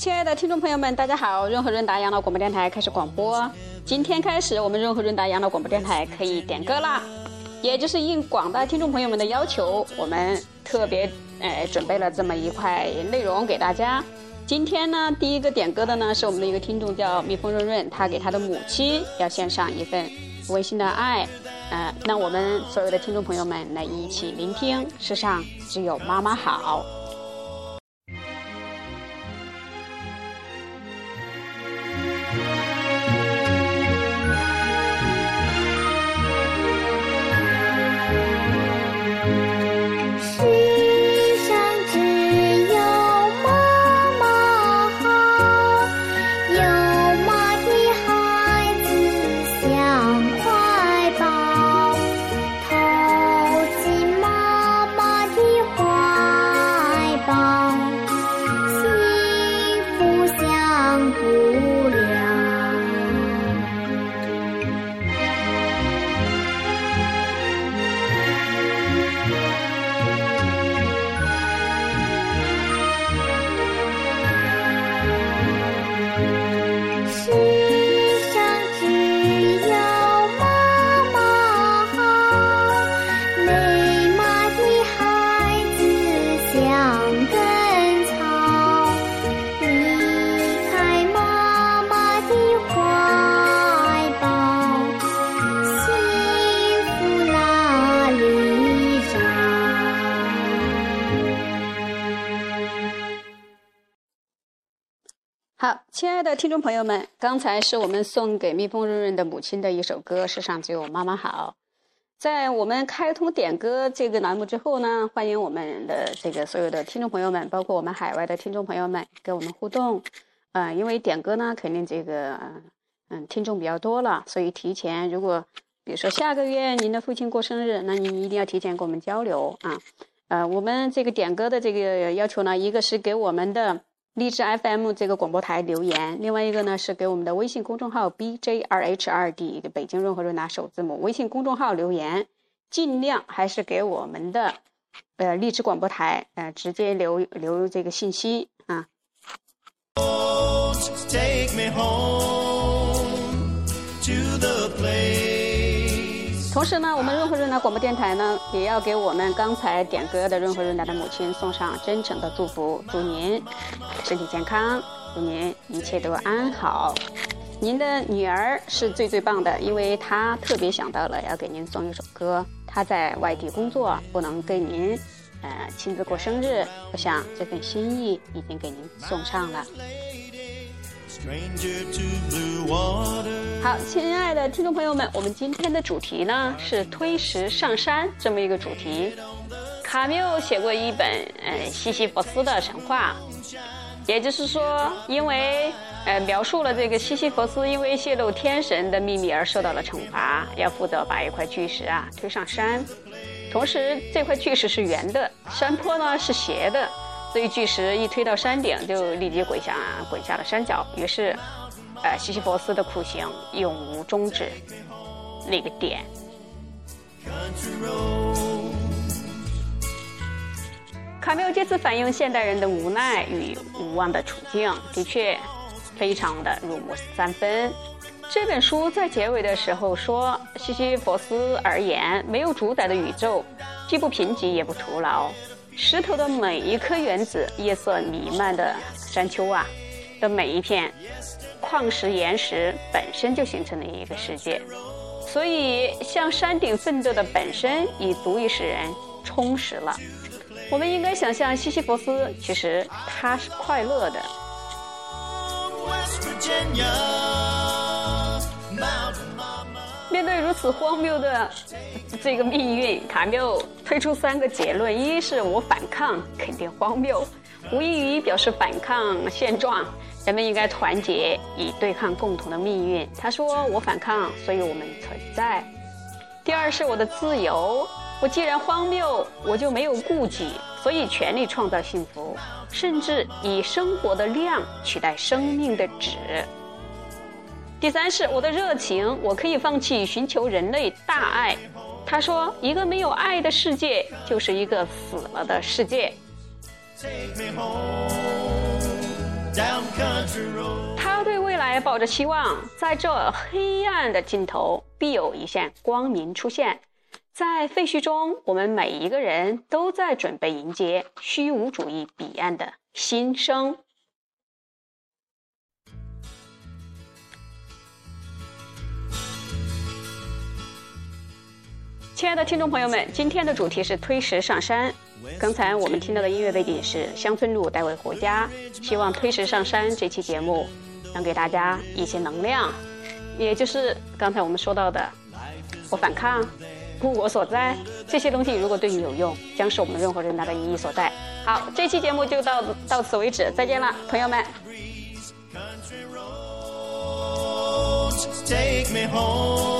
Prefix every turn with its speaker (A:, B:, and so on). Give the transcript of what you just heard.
A: 亲爱的听众朋友们，大家好！润和润达养老广播电台开始广播。今天开始，我们润和润达养老广播电台可以点歌啦。也就是应广大听众朋友们的要求，我们特别呃准备了这么一块内容给大家。今天呢，第一个点歌的呢是我们的一个听众叫蜜蜂润润，他给他的母亲要献上一份温馨的爱。呃，那我们所有的听众朋友们来一起聆听，世上只有妈妈好。好，亲爱的听众朋友们，刚才是我们送给蜜蜂润润的母亲的一首歌《世上只有妈妈好》。在我们开通点歌这个栏目之后呢，欢迎我们的这个所有的听众朋友们，包括我们海外的听众朋友们跟我们互动。嗯，因为点歌呢，肯定这个嗯听众比较多了，所以提前，如果比如说下个月您的父亲过生日，那您一定要提前跟我们交流啊。呃，我们这个点歌的这个要求呢，一个是给我们的。荔枝 FM 这个广播台留言，另外一个呢是给我们的微信公众号 BJRH2D 北京润和润达首字母微信公众号留言，尽量还是给我们的呃荔枝广播台呃直接留留这个信息啊。同时呢，我们润和润达广播电台呢，也要给我们刚才点歌的润和润达的母亲送上真诚的祝福，祝您身体健康，祝您一切都安好。您的女儿是最最棒的，因为她特别想到了要给您送一首歌。她在外地工作，不能给您呃亲自过生日，我想这份心意已经给您送上了。好，亲爱的听众朋友们，我们今天的主题呢是推石上山这么一个主题。卡缪写过一本呃西西弗斯的神话，也就是说，因为呃描述了这个西西弗斯因为泄露天神的秘密而受到了惩罚，要负责把一块巨石啊推上山，同时这块巨石是圆的，山坡呢是斜的。所以巨石一推到山顶，就立即滚下滚下了山脚。于是，呃，西西弗斯的苦行永无终止。那个点，卡缪借此反映现代人的无奈与无望的处境，的确非常的入木三分。这本书在结尾的时候说：“西西弗斯而言，没有主宰的宇宙，既不贫瘠也不徒劳。”石头的每一颗原子，夜色弥漫的山丘啊，的每一片矿石岩石本身就形成了一个世界，所以向山顶奋斗的本身已足以使人充实了。我们应该想象西西弗斯，其实他是快乐的。面对如此荒谬的这个命运，卡缪推出三个结论：一是我反抗，肯定荒谬，无异于表示反抗现状。人们应该团结，以对抗共同的命运。他说：“我反抗，所以我们存在。”第二是我的自由，我既然荒谬，我就没有顾忌，所以全力创造幸福，甚至以生活的量取代生命的质。第三是我的热情，我可以放弃寻求人类大爱。他说：“一个没有爱的世界，就是一个死了的世界。”他对未来抱着希望，在这黑暗的尽头，必有一线光明出现。在废墟中，我们每一个人都在准备迎接虚无主义彼岸的新生。亲爱的听众朋友们，今天的主题是推石上山。刚才我们听到的音乐背景是乡村路，带我回家。希望推石上山这期节目能给大家一些能量，也就是刚才我们说到的，我反抗，故我所在这些东西，如果对你有用，将是我们任何人大的意义所在。好，这期节目就到到此为止，再见了，朋友们。Take me home.